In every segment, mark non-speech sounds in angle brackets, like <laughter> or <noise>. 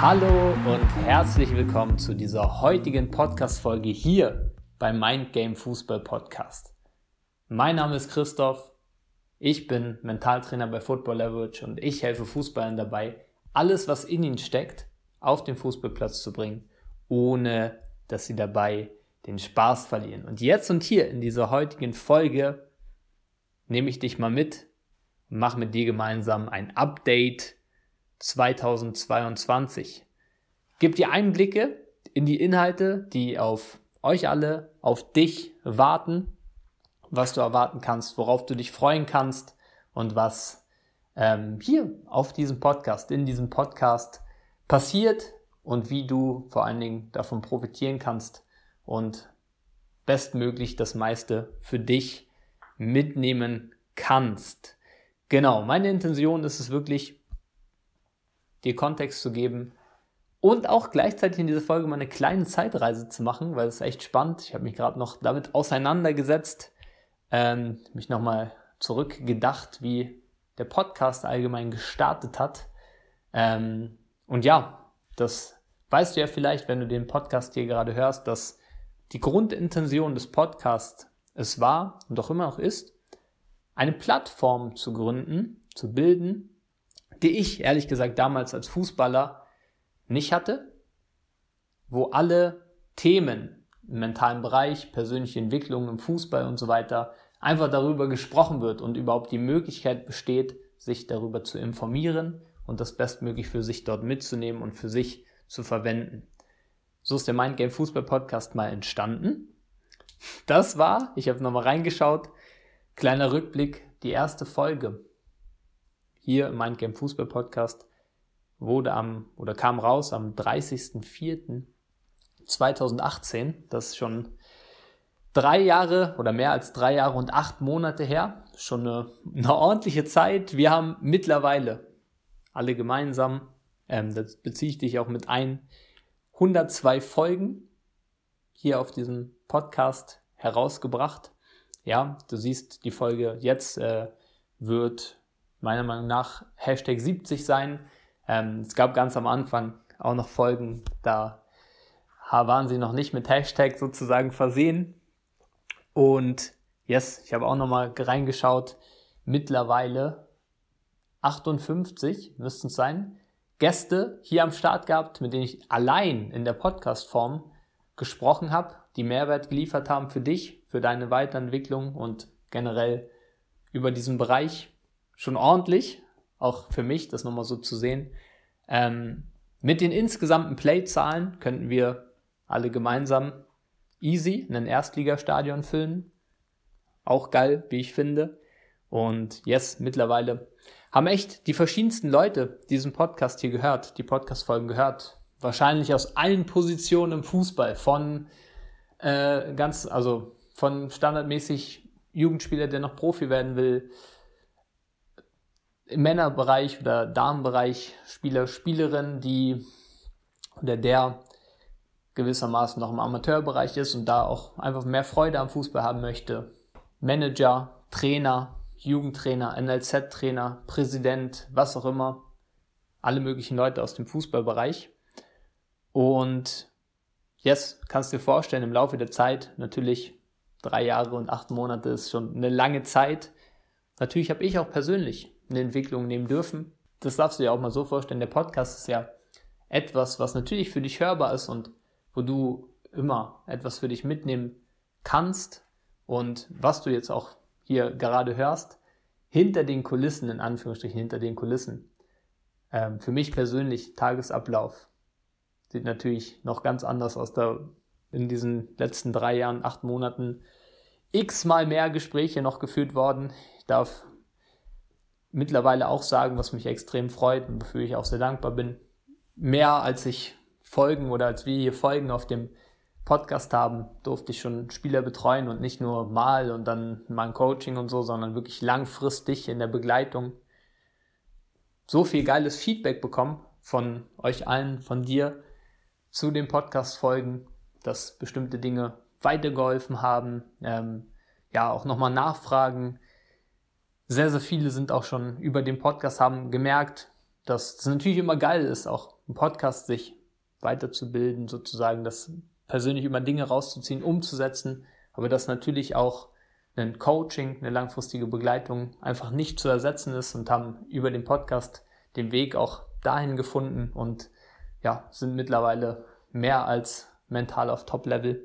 Hallo und herzlich willkommen zu dieser heutigen Podcast-Folge hier beim Mind Game Fußball Podcast. Mein Name ist Christoph, ich bin Mentaltrainer bei Football Leverage und ich helfe Fußballern dabei, alles, was in ihnen steckt, auf den Fußballplatz zu bringen, ohne dass sie dabei den Spaß verlieren. Und jetzt und hier in dieser heutigen Folge nehme ich dich mal mit und mache mit dir gemeinsam ein Update 2022. Gib dir Einblicke in die Inhalte, die auf euch alle, auf dich warten, was du erwarten kannst, worauf du dich freuen kannst und was ähm, hier auf diesem Podcast, in diesem Podcast passiert und wie du vor allen Dingen davon profitieren kannst und bestmöglich das meiste für dich mitnehmen kannst. Genau, meine Intention ist es wirklich, dir Kontext zu geben und auch gleichzeitig in dieser Folge mal eine kleine Zeitreise zu machen, weil es ist echt spannend. Ich habe mich gerade noch damit auseinandergesetzt, ähm, mich nochmal zurückgedacht, wie der Podcast allgemein gestartet hat. Ähm, und ja, das weißt du ja vielleicht, wenn du den Podcast hier gerade hörst, dass die Grundintention des Podcasts es war und auch immer noch ist, eine Plattform zu gründen, zu bilden, die ich ehrlich gesagt damals als Fußballer nicht hatte, wo alle Themen im mentalen Bereich, persönliche Entwicklung im Fußball und so weiter einfach darüber gesprochen wird und überhaupt die Möglichkeit besteht, sich darüber zu informieren und das bestmöglich für sich dort mitzunehmen und für sich zu verwenden. So ist der Mindgame Fußball Podcast mal entstanden. Das war, ich habe nochmal reingeschaut, kleiner Rückblick, die erste Folge hier im Mindgame Fußball Podcast wurde am oder kam raus am 30.04.2018. Das ist schon drei Jahre oder mehr als drei Jahre und acht Monate her. Schon eine, eine ordentliche Zeit. Wir haben mittlerweile alle gemeinsam, ähm, das beziehe ich dich auch mit ein, 102 Folgen hier auf diesem Podcast herausgebracht. Ja, du siehst, die Folge jetzt äh, wird meiner Meinung nach Hashtag 70 sein. Ähm, es gab ganz am Anfang auch noch Folgen, da waren sie noch nicht mit Hashtag sozusagen versehen. Und yes, ich habe auch nochmal reingeschaut. Mittlerweile 58 müssten es sein. Gäste hier am Start gehabt, mit denen ich allein in der Podcast-Form gesprochen habe, die Mehrwert geliefert haben für dich, für deine Weiterentwicklung und generell über diesen Bereich schon ordentlich, auch für mich, das nochmal so zu sehen. Ähm, mit den insgesamten Playzahlen könnten wir alle gemeinsam easy ein Erstligastadion füllen. Auch geil, wie ich finde. Und yes, mittlerweile haben echt die verschiedensten Leute diesen Podcast hier gehört, die Podcast-Folgen gehört. Wahrscheinlich aus allen Positionen im Fußball. Von äh, ganz, also von standardmäßig Jugendspieler, der noch Profi werden will, im Männerbereich oder Damenbereich Spieler, Spielerinnen, die oder der gewissermaßen noch im Amateurbereich ist und da auch einfach mehr Freude am Fußball haben möchte. Manager, Trainer, Jugendtrainer, NLZ-Trainer, Präsident, was auch immer. Alle möglichen Leute aus dem Fußballbereich. Und yes, kannst du dir vorstellen, im Laufe der Zeit, natürlich drei Jahre und acht Monate ist schon eine lange Zeit. Natürlich habe ich auch persönlich eine Entwicklung nehmen dürfen. Das darfst du dir auch mal so vorstellen. Der Podcast ist ja etwas, was natürlich für dich hörbar ist und wo du immer etwas für dich mitnehmen kannst und was du jetzt auch hier gerade hörst, hinter den Kulissen, in Anführungsstrichen hinter den Kulissen. Ähm, für mich persönlich Tagesablauf sieht natürlich noch ganz anders aus. Da in diesen letzten drei Jahren, acht Monaten x-mal mehr Gespräche noch geführt worden. Ich darf mittlerweile auch sagen, was mich extrem freut und wofür ich auch sehr dankbar bin. Mehr als ich Folgen oder als wir hier Folgen auf dem Podcast haben, durfte ich schon Spieler betreuen und nicht nur mal und dann mal ein Coaching und so, sondern wirklich langfristig in der Begleitung so viel geiles Feedback bekommen von euch allen, von dir zu den Podcast-Folgen, dass bestimmte Dinge weitergeholfen haben, ähm, ja, auch nochmal Nachfragen sehr, sehr viele sind auch schon über den Podcast haben gemerkt, dass es natürlich immer geil ist, auch im Podcast sich weiterzubilden, sozusagen, das persönlich immer Dinge rauszuziehen, umzusetzen, aber dass natürlich auch ein Coaching, eine langfristige Begleitung einfach nicht zu ersetzen ist und haben über den Podcast den Weg auch dahin gefunden und ja, sind mittlerweile mehr als mental auf Top-Level.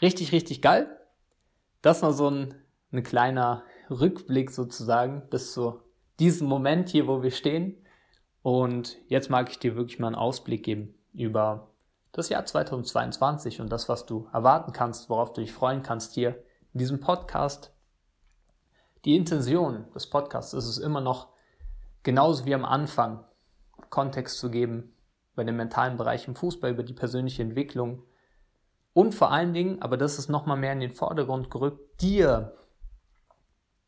Richtig, richtig geil. Das war so ein, ein kleiner Rückblick sozusagen bis zu diesem Moment hier, wo wir stehen. Und jetzt mag ich dir wirklich mal einen Ausblick geben über das Jahr 2022 und das, was du erwarten kannst, worauf du dich freuen kannst hier in diesem Podcast. Die Intention des Podcasts ist es immer noch, genauso wie am Anfang, Kontext zu geben bei dem mentalen Bereich im Fußball, über die persönliche Entwicklung und vor allen Dingen, aber das ist nochmal mehr in den Vordergrund gerückt, dir,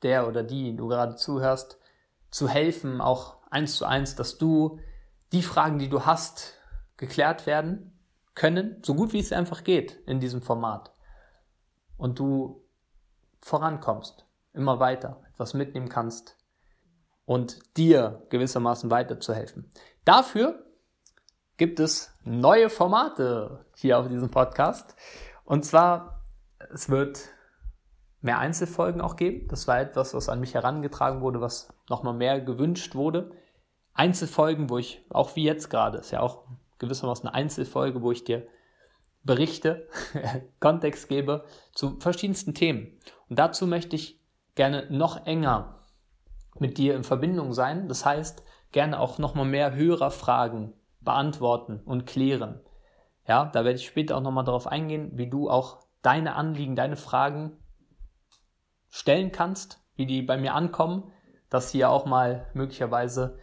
der oder die du gerade zuhörst, zu helfen, auch eins zu eins, dass du die Fragen, die du hast, geklärt werden können, so gut wie es einfach geht in diesem Format. Und du vorankommst, immer weiter, etwas mitnehmen kannst und dir gewissermaßen weiterzuhelfen. Dafür gibt es neue Formate hier auf diesem Podcast. Und zwar, es wird mehr Einzelfolgen auch geben. Das war etwas, was an mich herangetragen wurde, was nochmal mehr gewünscht wurde. Einzelfolgen, wo ich, auch wie jetzt gerade, ist ja auch gewissermaßen eine Einzelfolge, wo ich dir berichte, <laughs> Kontext gebe zu verschiedensten Themen. Und dazu möchte ich gerne noch enger mit dir in Verbindung sein. Das heißt, gerne auch nochmal mehr Hörerfragen beantworten und klären. Ja, da werde ich später auch nochmal darauf eingehen, wie du auch deine Anliegen, deine Fragen stellen kannst, wie die bei mir ankommen, dass hier auch mal möglicherweise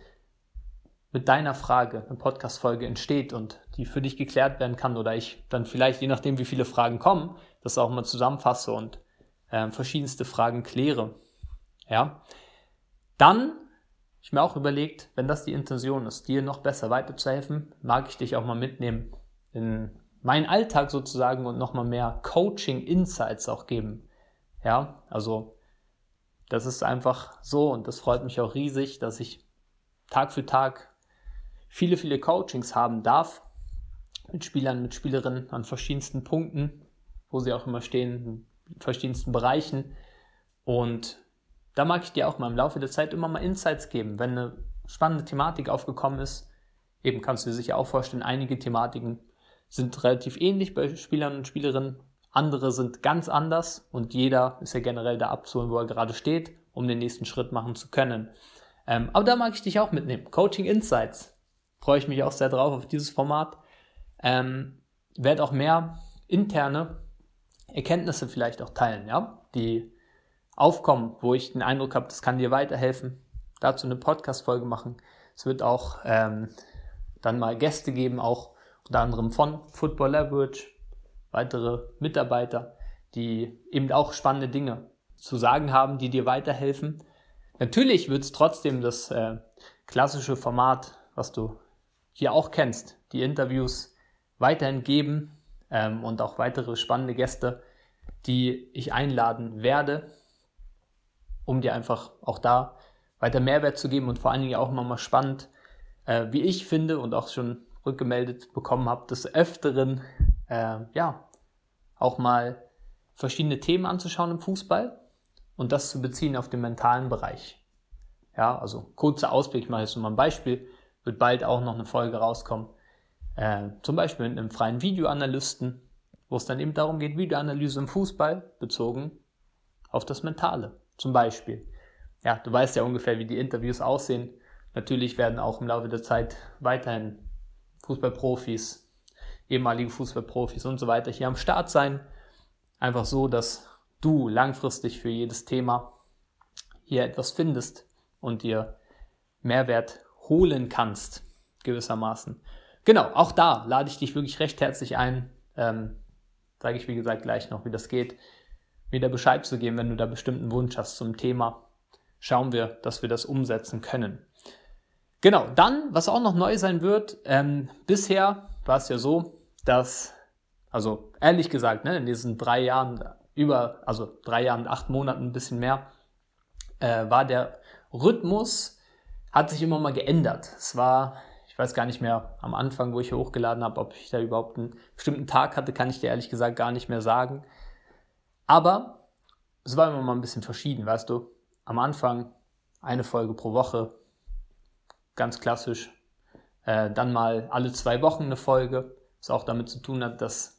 mit deiner Frage eine Podcast-Folge entsteht und die für dich geklärt werden kann oder ich dann vielleicht, je nachdem wie viele Fragen kommen, das auch mal zusammenfasse und äh, verschiedenste Fragen kläre. Ja. Dann, ich mir auch überlegt, wenn das die Intention ist, dir noch besser weiterzuhelfen, mag ich dich auch mal mitnehmen in meinen Alltag sozusagen und nochmal mehr Coaching-Insights auch geben. Ja, also das ist einfach so und das freut mich auch riesig, dass ich Tag für Tag viele, viele Coachings haben darf mit Spielern, mit Spielerinnen an verschiedensten Punkten, wo sie auch immer stehen, in verschiedensten Bereichen. Und da mag ich dir auch mal im Laufe der Zeit immer mal Insights geben, wenn eine spannende Thematik aufgekommen ist. Eben kannst du dir sicher auch vorstellen, einige Thematiken sind relativ ähnlich bei Spielern und Spielerinnen, andere sind ganz anders und jeder ist ja generell da abzuholen, wo er gerade steht, um den nächsten Schritt machen zu können. Ähm, aber da mag ich dich auch mitnehmen. Coaching Insights. Freue ich mich auch sehr drauf auf dieses Format. Ähm, werde auch mehr interne Erkenntnisse vielleicht auch teilen, ja, die aufkommen, wo ich den Eindruck habe, das kann dir weiterhelfen. Dazu eine Podcast-Folge machen. Es wird auch ähm, dann mal Gäste geben, auch unter anderem von Football Leverage, weitere Mitarbeiter, die eben auch spannende Dinge zu sagen haben, die dir weiterhelfen. Natürlich wird es trotzdem das äh, klassische Format, was du hier auch kennst, die Interviews weiterhin geben ähm, und auch weitere spannende Gäste, die ich einladen werde, um dir einfach auch da weiter Mehrwert zu geben und vor allen Dingen auch nochmal spannend, äh, wie ich finde und auch schon rückgemeldet bekommen habe, des Öfteren äh, ja, auch mal verschiedene Themen anzuschauen im Fußball und das zu beziehen auf den mentalen Bereich. Ja, also kurzer Ausblick, ich mache jetzt mal ein Beispiel, wird bald auch noch eine Folge rauskommen, äh, zum Beispiel mit einem freien Videoanalysten, wo es dann eben darum geht, Videoanalyse im Fußball bezogen auf das Mentale, zum Beispiel. Ja, du weißt ja ungefähr, wie die Interviews aussehen. Natürlich werden auch im Laufe der Zeit weiterhin Fußballprofis ehemalige Fußballprofis und so weiter hier am Start sein. Einfach so, dass du langfristig für jedes Thema hier etwas findest und dir Mehrwert holen kannst, gewissermaßen. Genau, auch da lade ich dich wirklich recht herzlich ein. Ähm, Sage ich, wie gesagt, gleich noch, wie das geht, mir da Bescheid zu geben, wenn du da bestimmten Wunsch hast zum Thema. Schauen wir, dass wir das umsetzen können. Genau, dann, was auch noch neu sein wird, ähm, bisher war es ja so, dass, also ehrlich gesagt, ne, in diesen drei Jahren, über, also drei Jahren, acht Monaten, ein bisschen mehr, äh, war der Rhythmus, hat sich immer mal geändert. Es war, ich weiß gar nicht mehr am Anfang, wo ich hier hochgeladen habe, ob ich da überhaupt einen bestimmten Tag hatte, kann ich dir ehrlich gesagt gar nicht mehr sagen. Aber es war immer mal ein bisschen verschieden, weißt du. Am Anfang eine Folge pro Woche, ganz klassisch. Äh, dann mal alle zwei Wochen eine Folge, was auch damit zu tun hat, dass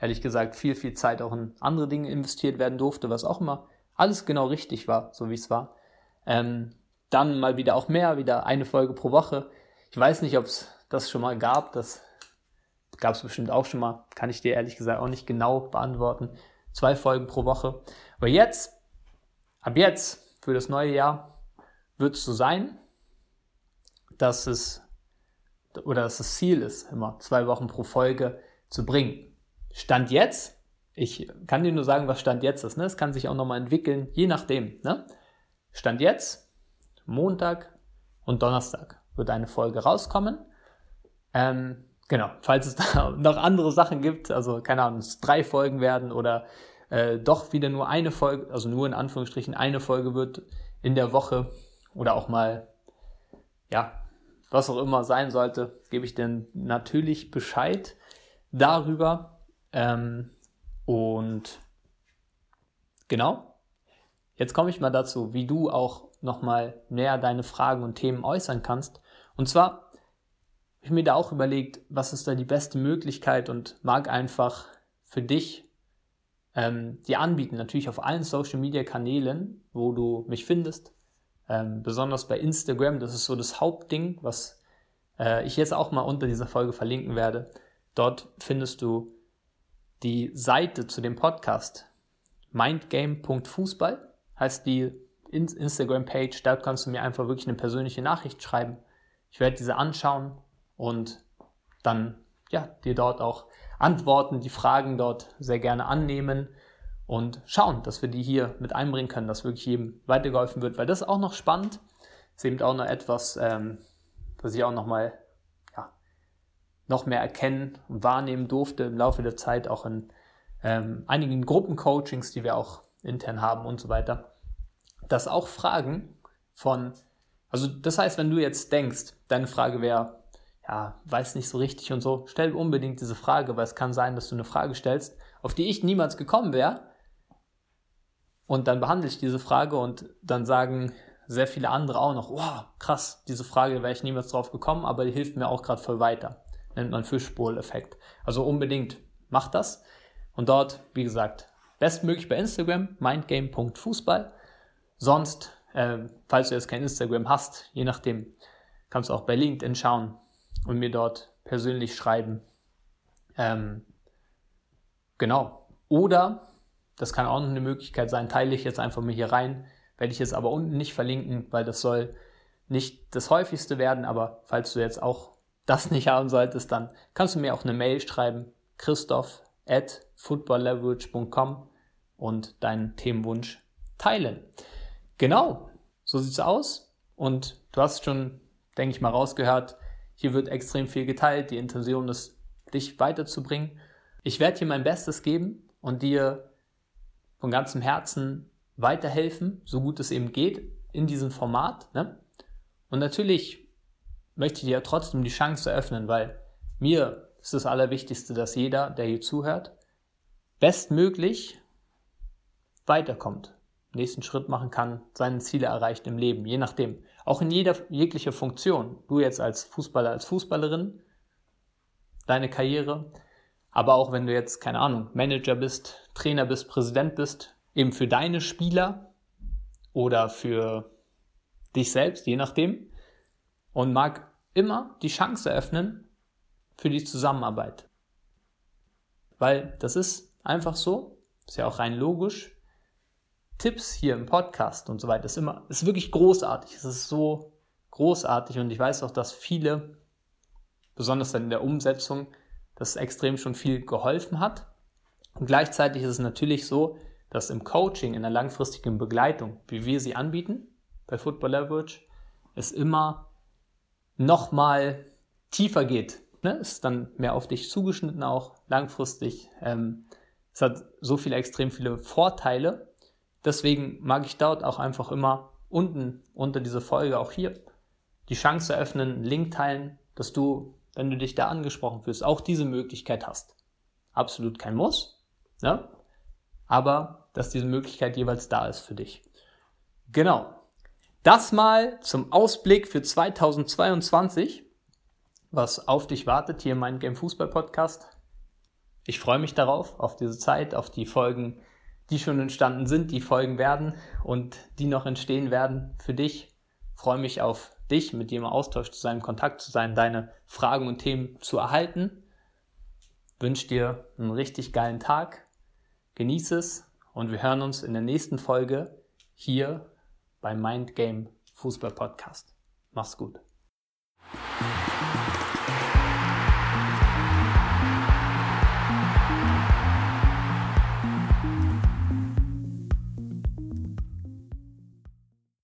ehrlich gesagt viel, viel Zeit auch in andere Dinge investiert werden durfte, was auch immer alles genau richtig war, so wie es war. Ähm, dann mal wieder auch mehr, wieder eine Folge pro Woche. Ich weiß nicht, ob es das schon mal gab. Das gab es bestimmt auch schon mal. Kann ich dir ehrlich gesagt auch nicht genau beantworten. Zwei Folgen pro Woche. Aber jetzt, ab jetzt, für das neue Jahr, wird es so sein, dass es oder dass das Ziel ist, immer zwei Wochen pro Folge zu bringen. Stand jetzt, ich kann dir nur sagen, was Stand jetzt ist. Ne? Es kann sich auch nochmal entwickeln, je nachdem. Ne? Stand jetzt Montag und Donnerstag wird eine Folge rauskommen. Ähm, genau, falls es <laughs> da noch andere Sachen gibt, also keine Ahnung, es drei Folgen werden oder äh, doch wieder nur eine Folge, also nur in Anführungsstrichen eine Folge wird in der Woche oder auch mal, ja, was auch immer sein sollte, gebe ich dir natürlich Bescheid darüber. Ähm, und genau, jetzt komme ich mal dazu, wie du auch nochmal näher deine Fragen und Themen äußern kannst. Und zwar habe ich mir da auch überlegt, was ist da die beste Möglichkeit und mag einfach für dich ähm, dir anbieten. Natürlich auf allen Social Media Kanälen, wo du mich findest. Ähm, besonders bei Instagram, das ist so das Hauptding, was äh, ich jetzt auch mal unter dieser Folge verlinken werde. Dort findest du die Seite zu dem Podcast mindgame.fußball, heißt die Instagram-Page, da kannst du mir einfach wirklich eine persönliche Nachricht schreiben. Ich werde diese anschauen und dann ja, dir dort auch antworten, die Fragen dort sehr gerne annehmen und schauen, dass wir die hier mit einbringen können, dass wirklich jedem weitergeholfen wird, weil das ist auch noch spannend. Das ist eben auch noch etwas, ähm, was ich auch noch mal ja, noch mehr erkennen und wahrnehmen durfte im Laufe der Zeit, auch in ähm, einigen Gruppencoachings, die wir auch intern haben und so weiter dass auch Fragen von, also das heißt, wenn du jetzt denkst, deine Frage wäre, ja, weiß nicht so richtig und so, stell unbedingt diese Frage, weil es kann sein, dass du eine Frage stellst, auf die ich niemals gekommen wäre. Und dann behandle ich diese Frage und dann sagen sehr viele andere auch noch, wow, krass, diese Frage wäre ich niemals drauf gekommen, aber die hilft mir auch gerade voll weiter. Nennt man Fischbowl-Effekt. Also unbedingt mach das. Und dort, wie gesagt, bestmöglich bei Instagram, mindgame.fußball. Sonst, äh, falls du jetzt kein Instagram hast, je nachdem, kannst du auch bei LinkedIn schauen und mir dort persönlich schreiben. Ähm, genau. Oder, das kann auch noch eine Möglichkeit sein, teile ich jetzt einfach mal hier rein, werde ich jetzt aber unten nicht verlinken, weil das soll nicht das häufigste werden, aber falls du jetzt auch das nicht haben solltest, dann kannst du mir auch eine Mail schreiben, christoph at footballleverage.com und deinen Themenwunsch teilen. Genau, so sieht's aus. Und du hast schon, denke ich mal, rausgehört, hier wird extrem viel geteilt. Die Intention ist, dich weiterzubringen. Ich werde hier mein Bestes geben und dir von ganzem Herzen weiterhelfen, so gut es eben geht, in diesem Format. Ne? Und natürlich möchte ich dir trotzdem die Chance eröffnen, weil mir ist das Allerwichtigste, dass jeder, der hier zuhört, bestmöglich weiterkommt nächsten Schritt machen kann, seine Ziele erreicht im Leben, je nachdem. Auch in jeder jeglicher Funktion. Du jetzt als Fußballer, als Fußballerin, deine Karriere, aber auch wenn du jetzt, keine Ahnung, Manager bist, Trainer bist, Präsident bist, eben für deine Spieler oder für dich selbst, je nachdem. Und mag immer die Chance eröffnen für die Zusammenarbeit. Weil das ist einfach so, ist ja auch rein logisch, Tipps hier im Podcast und so weiter ist immer, ist wirklich großartig. Es ist so großartig und ich weiß auch, dass viele, besonders dann in der Umsetzung, das extrem schon viel geholfen hat. Und gleichzeitig ist es natürlich so, dass im Coaching, in der langfristigen Begleitung, wie wir sie anbieten, bei Football Leverage, es immer nochmal tiefer geht. Ne? Ist dann mehr auf dich zugeschnitten auch, langfristig. Ähm, es hat so viele, extrem viele Vorteile Deswegen mag ich dort auch einfach immer unten unter dieser Folge auch hier die Chance eröffnen, einen Link teilen, dass du, wenn du dich da angesprochen fühlst, auch diese Möglichkeit hast. Absolut kein Muss, ne? aber dass diese Möglichkeit jeweils da ist für dich. Genau. Das mal zum Ausblick für 2022, was auf dich wartet hier im Mind Game Fußball Podcast. Ich freue mich darauf, auf diese Zeit, auf die Folgen, die schon entstanden sind, die Folgen werden und die noch entstehen werden für dich. Freue mich auf dich, mit dir im Austausch zu sein, in Kontakt zu sein, deine Fragen und Themen zu erhalten. Wünsche dir einen richtig geilen Tag. Genieße es und wir hören uns in der nächsten Folge hier beim Mind Game Fußball Podcast. Mach's gut.